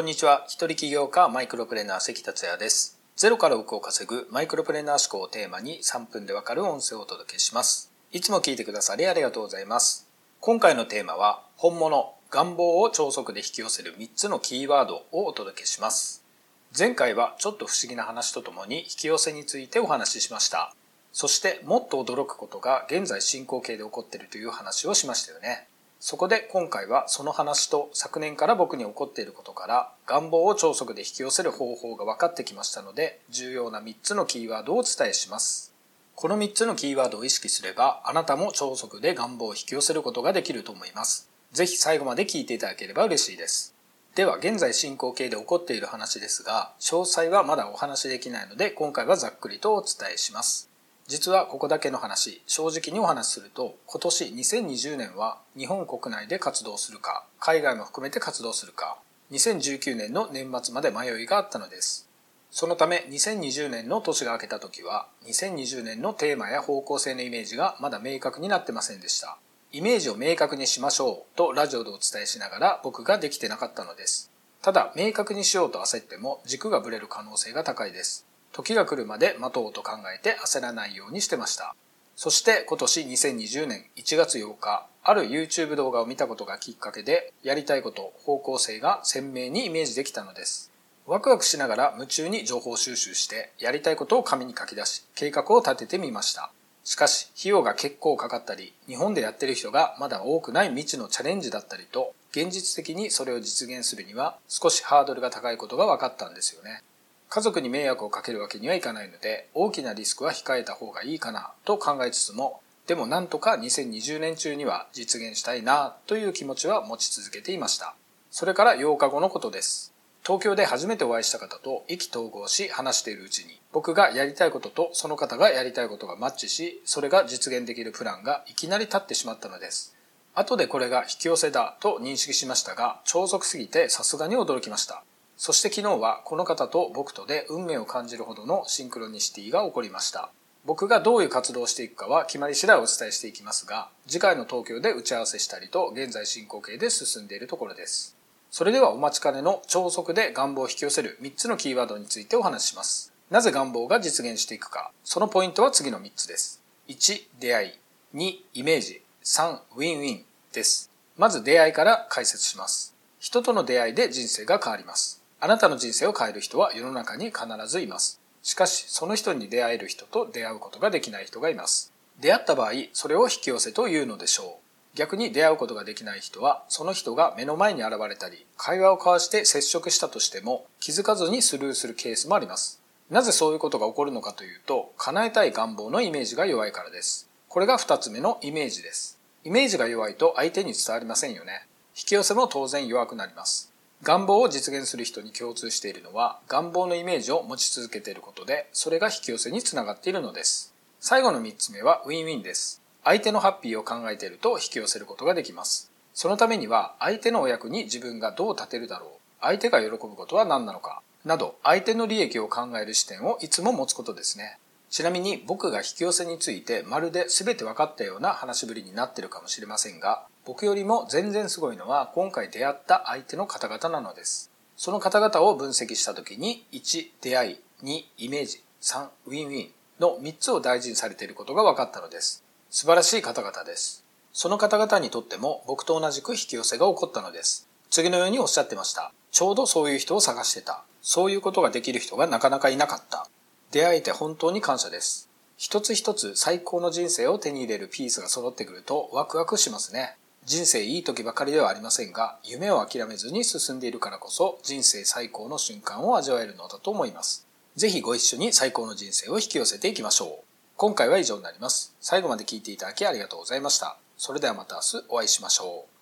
こんにちは。一人起業家マイクロプレーナー関達也です。ゼロから億を稼ぐマイクロプレーナー思考をテーマに3分でわかる音声をお届けします。いつも聞いてくださりありがとうございます。今回のテーマは、本物、願望を超速で引き寄せる3つのキーワードをお届けします。前回はちょっと不思議な話とともに引き寄せについてお話ししました。そしてもっと驚くことが現在進行形で起こっているという話をしましたよね。そこで今回はその話と昨年から僕に起こっていることから願望を超速で引き寄せる方法が分かってきましたので重要な3つのキーワードをお伝えします。この3つのキーワードを意識すればあなたも超速で願望を引き寄せることができると思います。ぜひ最後まで聞いていただければ嬉しいです。では現在進行形で起こっている話ですが詳細はまだお話しできないので今回はざっくりとお伝えします。実はここだけの話、正直にお話しすると、今年2020年は日本国内で活動するか、海外も含めて活動するか、2019年の年末まで迷いがあったのです。そのため2020年の年が明けた時は、2020年のテーマや方向性のイメージがまだ明確になってませんでした。イメージを明確にしましょうとラジオでお伝えしながら僕ができてなかったのです。ただ、明確にしようと焦っても軸がぶれる可能性が高いです。時が来るまで待とうと考えて焦らないようにしてました。そして今年2020年1月8日、ある YouTube 動画を見たことがきっかけで、やりたいこと、方向性が鮮明にイメージできたのです。ワクワクしながら夢中に情報収集して、やりたいことを紙に書き出し、計画を立ててみました。しかし、費用が結構かかったり、日本でやってる人がまだ多くない未知のチャレンジだったりと、現実的にそれを実現するには少しハードルが高いことが分かったんですよね。家族に迷惑をかけるわけにはいかないので大きなリスクは控えた方がいいかなと考えつつもでもなんとか2020年中には実現したいなという気持ちは持ち続けていました。それから8日後のことです。東京で初めてお会いした方と意気投合し話しているうちに僕がやりたいこととその方がやりたいことがマッチしそれが実現できるプランがいきなり立ってしまったのです。後でこれが引き寄せだと認識しましたが超速すぎてさすがに驚きました。そして昨日はこの方と僕とで運命を感じるほどのシンクロニシティが起こりました。僕がどういう活動をしていくかは決まり次第お伝えしていきますが、次回の東京で打ち合わせしたりと現在進行形で進んでいるところです。それではお待ちかねの超速で願望を引き寄せる3つのキーワードについてお話しします。なぜ願望が実現していくか、そのポイントは次の3つです。1、出会い。2、イメージ。3、ウィンウィンです。まず出会いから解説します。人との出会いで人生が変わります。あなたの人生を変える人は世の中に必ずいます。しかし、その人に出会える人と出会うことができない人がいます。出会った場合、それを引き寄せというのでしょう。逆に出会うことができない人は、その人が目の前に現れたり、会話を交わして接触したとしても、気づかずにスルーするケースもあります。なぜそういうことが起こるのかというと、叶えたい願望のイメージが弱いからです。これが二つ目のイメージです。イメージが弱いと相手に伝わりませんよね。引き寄せも当然弱くなります。願望を実現する人に共通しているのは願望のイメージを持ち続けていることでそれが引き寄せにつながっているのです。最後の3つ目はウィンウィンです。相手のハッピーを考えていると引き寄せることができます。そのためには相手のお役に自分がどう立てるだろう。相手が喜ぶことは何なのか。など相手の利益を考える視点をいつも持つことですね。ちなみに僕が引き寄せについてまるで全て分かったような話しぶりになってるかもしれませんが僕よりも全然すごいのは今回出会った相手の方々なのです。その方々を分析した時に1、出会い、2、イメージ、3、ウィンウィンの3つを大事にされていることが分かったのです。素晴らしい方々です。その方々にとっても僕と同じく引き寄せが起こったのです。次のようにおっしゃってました。ちょうどそういう人を探してた。そういうことができる人がなかなかいなかった。出会えて本当に感謝です。一つ一つ最高の人生を手に入れるピースが揃ってくるとワクワクしますね。人生いい時ばかりではありませんが、夢を諦めずに進んでいるからこそ人生最高の瞬間を味わえるのだと思います。ぜひご一緒に最高の人生を引き寄せていきましょう。今回は以上になります。最後まで聞いていただきありがとうございました。それではまた明日お会いしましょう。